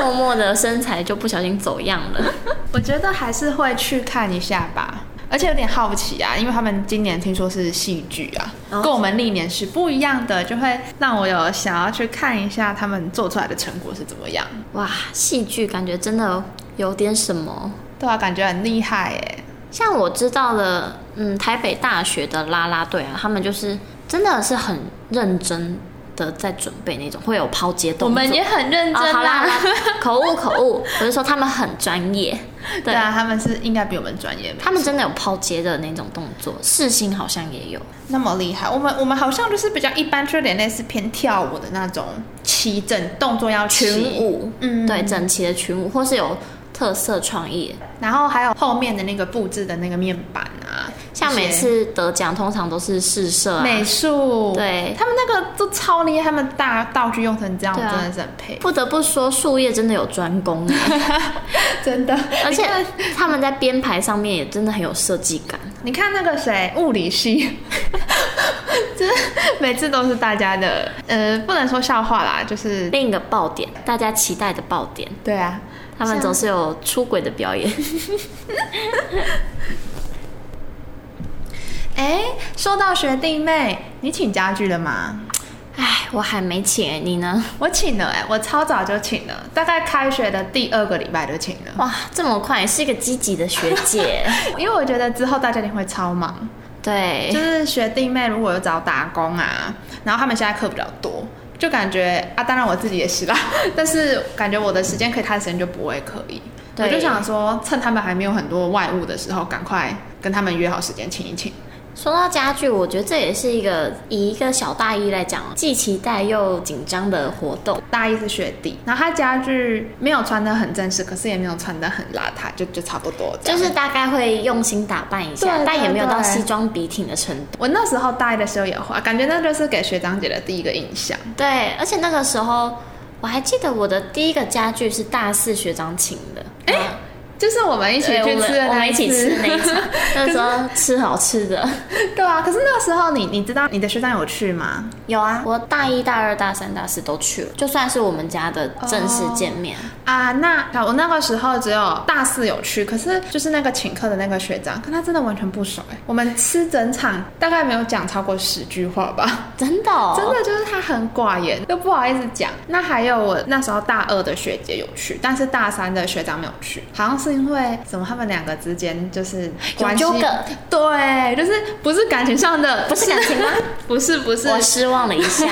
哦、[LAUGHS] 默默的身材就不小心走样了。我觉得还是会去看一下吧。而且有点好奇啊，因为他们今年听说是戏剧啊，跟我们历年是不一样的，就会让我有想要去看一下他们做出来的成果是怎么样。哇，戏剧感觉真的有点什么？对啊，感觉很厉害耶。像我知道的，嗯，台北大学的啦啦队啊，他们就是真的是很认真。的在准备那种会有抛接动作，我们也很认真、啊哦。好啦，[LAUGHS] 口误口误，我是说他们很专业。对，对啊，他们是应该比我们专业。他们真的有抛接的那种动作，世新好像也有那么厉害。我们我们好像就是比较一般，就有点类似偏跳舞的那种齐整动作要群舞，嗯，对，整齐的群舞，或是有。特色创意，然后还有后面的那个布置的那个面板啊，像每次得奖通常都是试色、啊、美术，对。他们那个都超厉害，他们大道具用成这样，啊、真的是很配。不得不说，树叶真的有专攻，[LAUGHS] 真的，而且他们在编排上面也真的很有设计感。你看那个谁，物理系，[LAUGHS] 每次都是大家的，呃，不能说笑话啦，就是另一个爆点，大家期待的爆点。对啊。他们总是有出轨的表演。[LAUGHS] 哎，说到学弟妹，你请家具了吗？哎，我还没请，你呢？我请了，哎，我超早就请了，大概开学的第二个礼拜就请了。哇，这么快，是一个积极的学姐。[LAUGHS] 因为我觉得之后大家一定会超忙。对，就是学弟妹如果有找打工啊，然后他们现在课比较多。就感觉啊，当然我自己也是啦，[LAUGHS] 但是感觉我的时间可以，他的时间就不会可以。我就想说，趁他们还没有很多外物的时候，赶快跟他们约好时间请一请。说到家具，我觉得这也是一个以一个小大一来讲，既期待又紧张的活动。大一是学弟，然后他家具没有穿的很正式，可是也没有穿的很邋遢，就就差不多。就是大概会用心打扮一下，对对对，但也没有到西装笔挺的程度。我那时候大一的时候也画，感觉那就是给学长姐的第一个印象。对，而且那个时候我还记得我的第一个家具是大四学长请的。哎、欸。就是我们一起去吃的那一次，我们一起吃那一场，[LAUGHS] 那时候吃好吃的。对啊，可是那个时候你你知道你的学长有去吗？有啊，我大一、大二、大三、大四都去了，就算是我们家的正式见面、哦、啊。那我那个时候只有大四有去，可是就是那个请客的那个学长，跟他真的完全不熟哎。我们吃整场大概没有讲超过十句话吧？真的、哦，[LAUGHS] 真的就是他很寡言，又不好意思讲。那还有我那时候大二的学姐有去，但是大三的学长没有去，好像是。因为怎么他们两个之间就是关系有纠葛，对，就是不是感情上的，不是感情吗？[LAUGHS] 不是不是，我失望了一下，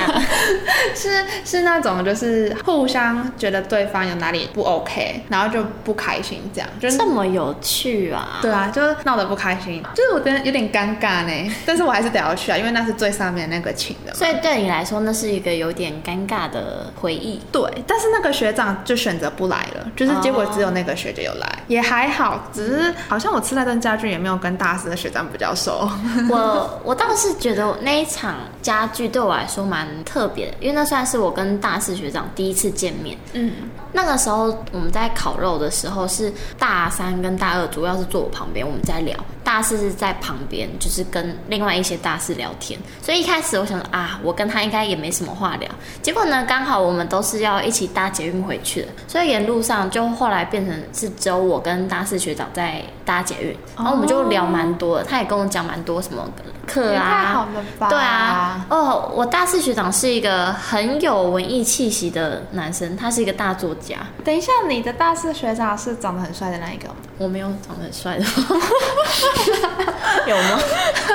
[LAUGHS] 是是那种就是互相觉得对方有哪里不 OK，然后就不开心，这样就这么有趣啊？对啊，就是闹得不开心，就是我觉得有点尴尬呢，[LAUGHS] 但是我还是得要去啊，因为那是最上面那个请的，所以对你来说那是一个有点尴尬的回忆。对，但是那个学长就选择不来了，就是结果只有那个学姐有来，哦、也还好，只是好像我吃那顿家具也没有跟大四的学长比较熟。[LAUGHS] 我我倒是觉得那一场家具对我来说蛮特别的，因为那算是我跟大四学长第一次见面。嗯。那个时候我们在烤肉的时候，是大三跟大二主要是坐我旁边，我们在聊；大四是在旁边，就是跟另外一些大四聊天。所以一开始我想说啊，我跟他应该也没什么话聊。结果呢，刚好我们都是要一起搭捷运回去的，所以沿路上就后来变成是只有我跟大四学长在搭捷运，然后我们就聊蛮多的，他也跟我讲蛮多什么课啊，太好了吧？对啊，哦，我大四学长是一个很有文艺气息的男生，他是一个大作家。等一下，你的大四学长是长得很帅的那一个吗？我没有长得很帅的，[LAUGHS] 有吗？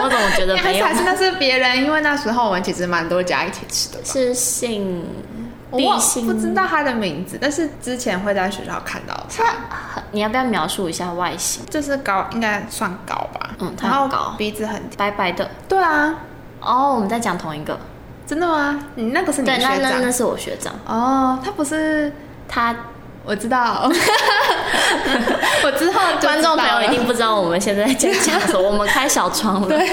我怎么觉得 [LAUGHS] 没有？还是那是别人？因为那时候我们其实蛮多家一起吃的。是姓，我不知道他的名字，但是之前会在学校看到他。你要不要描述一下外形？就是高，应该算高吧。嗯，他很高，鼻子很白白的。对啊。哦，我们在讲同一个。真的吗？你那个是你学长？对，那那那是我学长。哦，他不是。他，我知道，[LAUGHS] 我之后观众朋友一定不知道我们现在在讲什么，[LAUGHS] 我们开小窗了。对，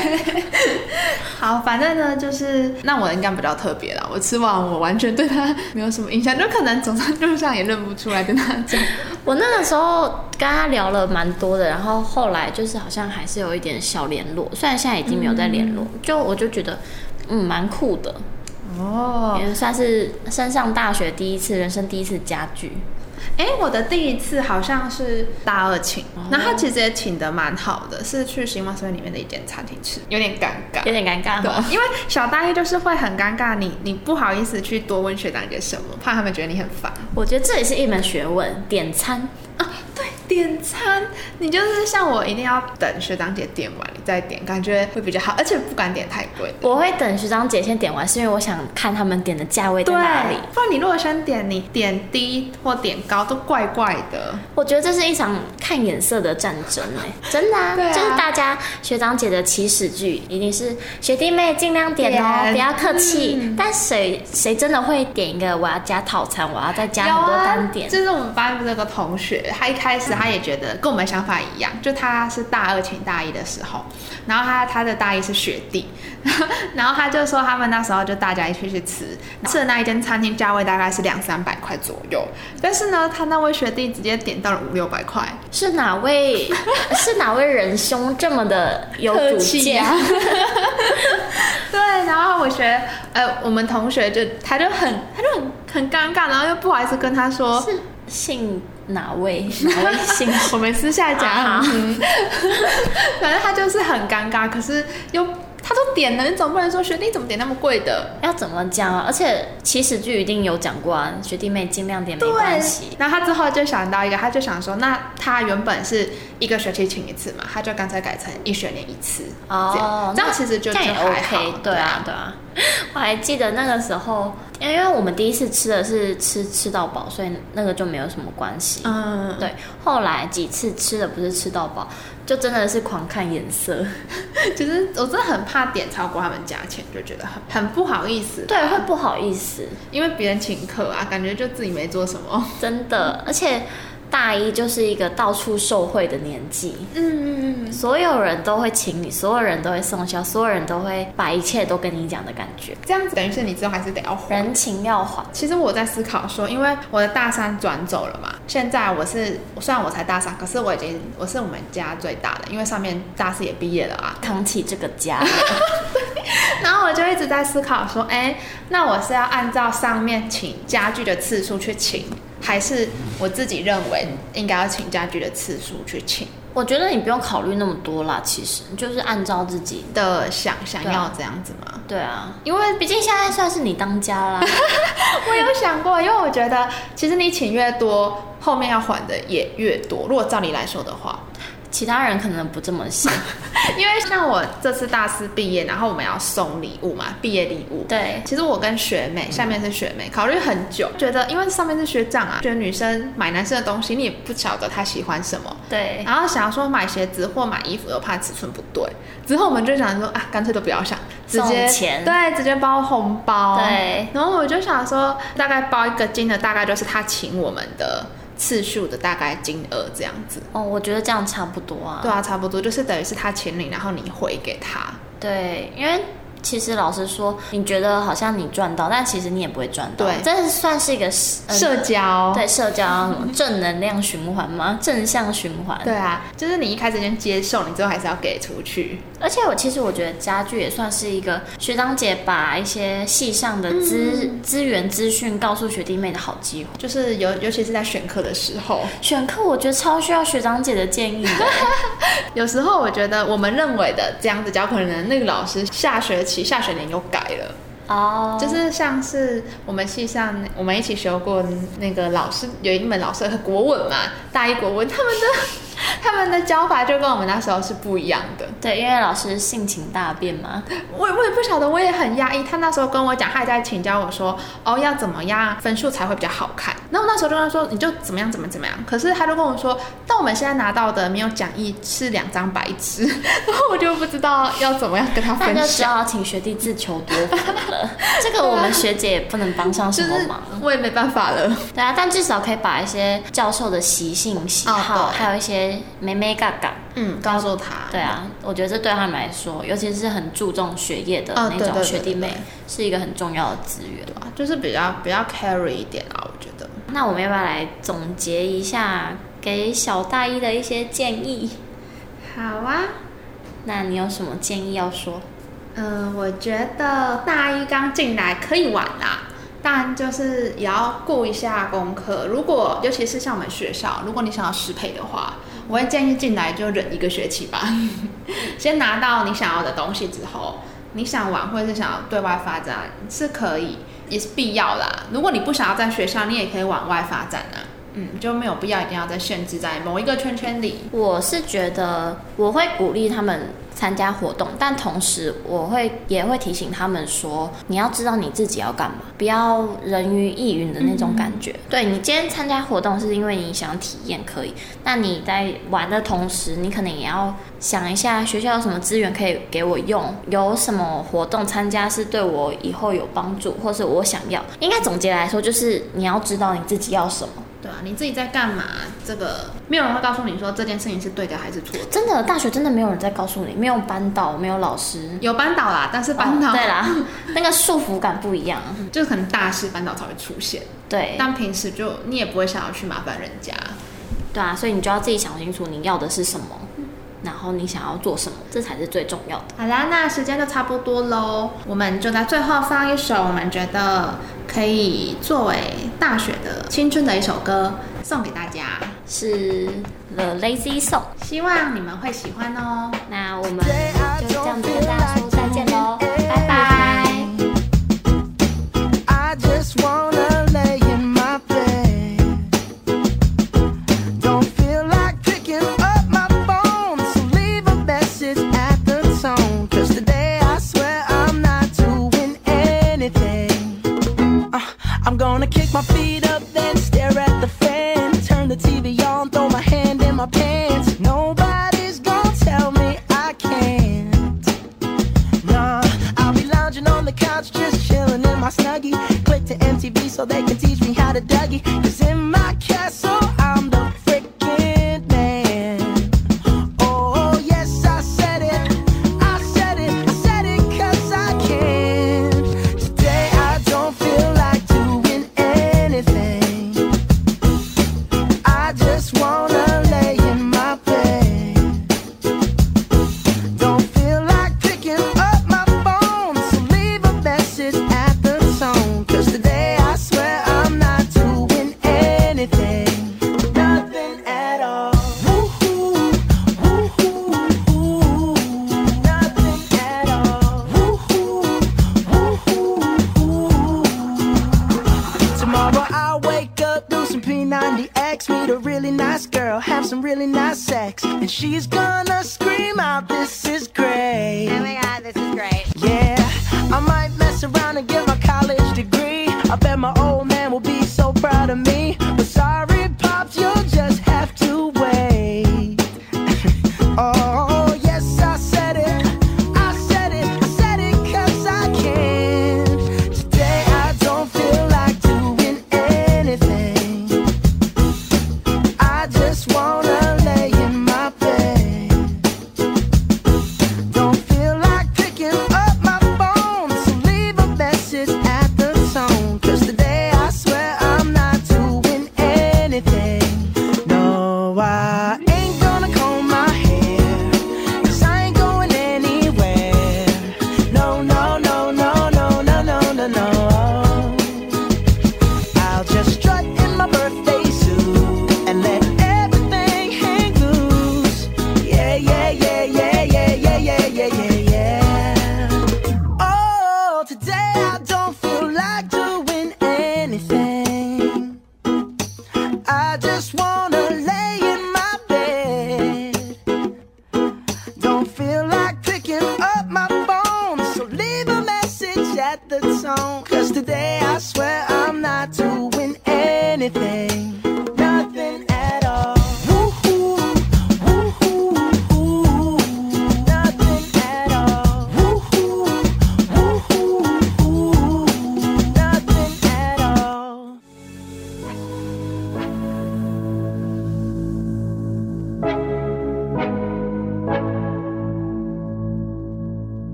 [LAUGHS] 好，反正呢，就是那我应该比较特别了。我吃完，我完全对他没有什么印象，就可能走在路上也认不出来跟他讲。我那个时候跟他聊了蛮多的，然后后来就是好像还是有一点小联络，虽然现在已经没有在联络，嗯、就我就觉得嗯蛮酷的。哦，也算是升上大学第一次，人生第一次家具。哎、欸，我的第一次好像是大二请，那、哦、他其实也请的蛮好的，是去新华书院里面的一间餐厅吃，有点尴尬，有点尴尬。对，因为小大一就是会很尴尬，你你不好意思去多问学长姐什么，怕他们觉得你很烦。我觉得这也是一门学问，点餐啊，对。点餐，你就是像我，一定要等学长姐点完你再点，感觉会比较好，而且不敢点太贵。我会等学长姐先点完，是因为我想看他们点的价位在哪里。不然你如果先点，你点低或点高都怪怪的。我觉得这是一场看颜色的战争哎，真的啊，啊就是大家学长姐的起始句一定是学弟妹尽量点哦，点不要客气。嗯、但谁谁真的会点一个我要加套餐，我要再加很多单点？啊、就是我们班那个同学，他一开始。他也觉得跟我们想法一样，就他是大二请大一的时候，然后他他的大一是学弟，[LAUGHS] 然后他就说他们那时候就大家一起去吃，吃的那一间餐厅价位大概是两三百块左右，但是呢，他那位学弟直接点到了五六百块，是哪位？[LAUGHS] 是哪位仁兄这么的有主见？[LAUGHS] 对，然后我学呃，我们同学就他就很他就很很尴尬，然后又不好意思跟他说是姓。哪位？[LAUGHS] 哪位姓？[LAUGHS] 我们私下讲。反正他就是很尴尬，可是又他都点了，你总不能说学弟怎么点那么贵的？要怎么讲啊？而且起始就一定有讲过啊，学弟妹尽量点没关系。然后他之后就想到一个，他就想说，那他原本是一个学期请一次嘛，他就干脆改成一学年一次。哦，这样其实就就还好。OK，对啊，对啊。我还记得那个时候。因为我们第一次吃的是吃吃到饱，所以那个就没有什么关系。嗯，对。后来几次吃的不是吃到饱，就真的是狂看颜色。[LAUGHS] 其实我真的很怕点超过他们价钱，就觉得很很不好意思。对，会不好意思，因为别人请客啊，感觉就自己没做什么。真的，而且。大一就是一个到处受贿的年纪，嗯嗯嗯，所有人都会请你，所有人都会送笑，所有人都会把一切都跟你讲的感觉，这样子等于是你之后还是得要还，人情要还。其实我在思考说，因为我的大三转走了嘛，现在我是虽然我才大三，可是我已经我是我们家最大的，因为上面大四也毕业了啊，扛起这个家。[LAUGHS] 然后我就一直在思考说，哎，那我是要按照上面请家具的次数去请。还是我自己认为应该要请家具的次数去请？我觉得你不用考虑那么多啦，其实就是按照自己的想想要这样子嘛。对啊，因为毕竟现在算是你当家啦。[LAUGHS] 我有想过，因为我觉得其实你请越多，后面要还的也越多。如果照你来说的话。其他人可能不这么想，[LAUGHS] 因为像我这次大四毕业，然后我们要送礼物嘛，毕业礼物。对，其实我跟学妹，下面是学妹，考虑很久，觉得因为上面是学长啊，觉得女生买男生的东西，你也不晓得他喜欢什么。对。然后想要说买鞋子或买衣服，又怕尺寸不对。之后我们就想说啊，干脆都不要想，直接钱对，直接包红包。对。然后我就想说，大概包一个金的，大概就是他请我们的。次数的大概金额这样子哦，我觉得这样差不多啊。对啊，差不多就是等于是他请你，然后你回给他。对，因为。其实老实说，你觉得好像你赚到，但其实你也不会赚到。对，这是算是一个、呃、社交，对社交正能量循环吗？正向循环。对啊，就是你一开始先接受，你最后还是要给出去。而且我其实我觉得家具也算是一个学长姐把一些系上的资资、嗯、源资讯告诉学弟妹的好机会，就是尤尤其是在选课的时候，选课我觉得超需要学长姐的建议的。[LAUGHS] 有时候我觉得我们认为的这样子教，可能那个老师下学期。下学年又改了哦，oh. 就是像是我们系上我们一起学过那个老师有一门老师的国文嘛，大一国文他们的。[LAUGHS] 他们的教法就跟我们那时候是不一样的。对，因为老师性情大变嘛。我我也不晓得，我也很压抑。他那时候跟我讲，他也在请教我说，哦，要怎么样分数才会比较好看。然后我那时候就跟他说，你就怎么样怎么怎么样。可是他就跟我说，但我们现在拿到的没有讲义是两张白纸，[LAUGHS] 然后我就不知道要怎么样跟他分享。那就只好请学弟自求多福了。[LAUGHS] 这个我们学姐也不能帮上什么忙，我也没办法了。对啊，但至少可以把一些教授的习性、喜好，哦、还有一些。妹妹嘎嘎，嗯，告诉他，对啊，我觉得这对他们来说，尤其是很注重学业的那种学弟妹，是一个很重要的资源，对吧？就是比较比较 carry 一点啊，我觉得。那我们要不要来总结一下给小大一的一些建议？好啊，那你有什么建议要说？嗯、呃，我觉得大一刚进来可以玩啦。但就是也要顾一下功课。如果尤其是像我们学校，如果你想要适配的话，我会建议进来就忍一个学期吧。[LAUGHS] 先拿到你想要的东西之后，你想玩或者是想要对外发展是可以，也是必要啦。如果你不想要在学校，你也可以往外发展啊。嗯，就没有必要一定要再限制在某一个圈圈里。我是觉得我会鼓励他们。参加活动，但同时我会也会提醒他们说，你要知道你自己要干嘛，不要人云亦云的那种感觉。嗯、对，你今天参加活动是因为你想体验，可以。那你在玩的同时，你可能也要想一下学校有什么资源可以给我用，有什么活动参加是对我以后有帮助，或是我想要。应该总结来说，就是你要知道你自己要什么。对啊，你自己在干嘛？这个没有人会告诉你说这件事情是对的还是错的。真的，大学真的没有人在告诉你，没有班导，没有老师，有班导啦，但是班导、哦、对啦，[LAUGHS] 那个束缚感不一样，就是可能大事班导才会出现。对，但平时就你也不会想要去麻烦人家。对啊，所以你就要自己想清楚你要的是什么，然后你想要做什么，这才是最重要的。好啦，那时间就差不多喽，我们就在最后放一首我们觉得可以作为大学的青春的一首歌送给大家，是 The Lazy Song，希望你们会喜欢哦。那我们